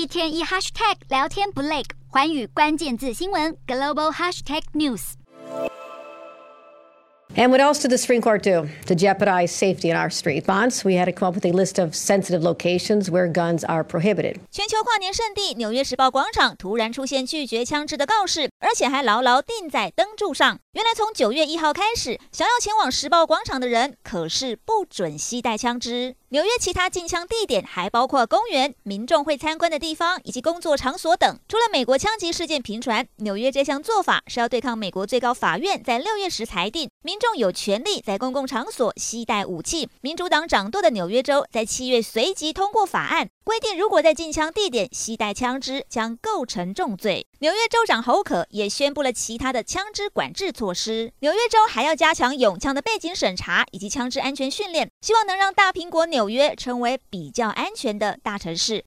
一天一 hashtag 聊天不累，寰宇关键字新闻 global hashtag news。And what else did the Supreme Court do to jeopardize safety in our street? Bonds, we had to come up with a list of sensitive locations where guns are prohibited. 全球跨年圣地纽约时报广场突然出现拒绝枪支的告示，而且还牢牢钉在灯柱上。原来从九月一号开始，想要前往时报广场的人可是不准携带枪支。纽约其他禁枪地点还包括公园、民众会参观的地方以及工作场所等。除了美国枪击事件频传，纽约这项做法是要对抗美国最高法院在六月时裁定民众有权利在公共场所携带武器。民主党掌舵的纽约州在七月随即通过法案，规定如果在禁枪地点携带枪支将构成重罪。纽约州长侯可也宣布了其他的枪支管制措施。纽约州还要加强拥枪的背景审查以及枪支安全训练，希望能让大苹果纽纽约成为比较安全的大城市。